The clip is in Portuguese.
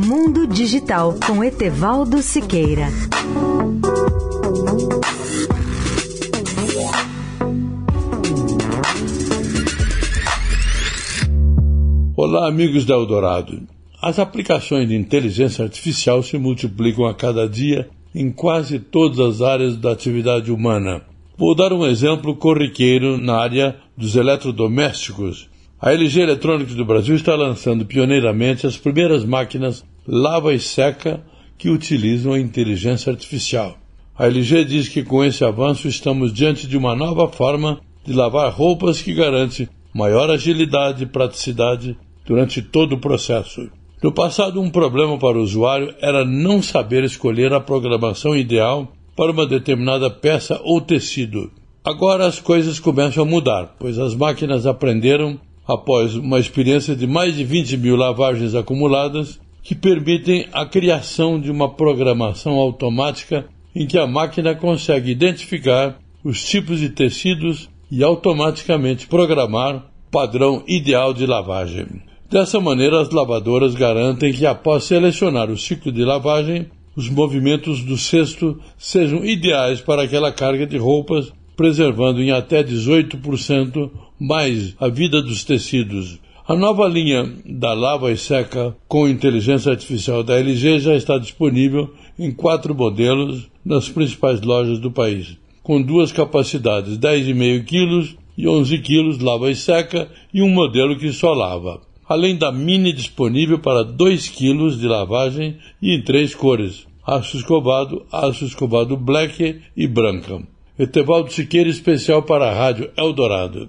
Mundo Digital com Etevaldo Siqueira. Olá, amigos da Eldorado. As aplicações de inteligência artificial se multiplicam a cada dia em quase todas as áreas da atividade humana. Vou dar um exemplo corriqueiro na área dos eletrodomésticos. A LG Electronics do Brasil está lançando pioneiramente as primeiras máquinas lava e seca que utilizam a inteligência artificial. A LG diz que com esse avanço estamos diante de uma nova forma de lavar roupas que garante maior agilidade e praticidade durante todo o processo. No passado, um problema para o usuário era não saber escolher a programação ideal para uma determinada peça ou tecido. Agora as coisas começam a mudar, pois as máquinas aprenderam, após uma experiência de mais de 20 mil lavagens acumuladas, que permitem a criação de uma programação automática em que a máquina consegue identificar os tipos de tecidos e automaticamente programar padrão ideal de lavagem. Dessa maneira, as lavadoras garantem que, após selecionar o ciclo de lavagem, os movimentos do cesto sejam ideais para aquela carga de roupas, preservando em até 18% mais a vida dos tecidos. A nova linha da lava e seca com inteligência artificial da LG já está disponível em quatro modelos nas principais lojas do país, com duas capacidades, 10,5 kg e 11 kg lava e seca e um modelo que só lava além da mini disponível para 2 kg de lavagem e em três cores: aço escovado, aço escovado black e branca. Etevaldo Siqueira, especial para a Rádio Eldorado.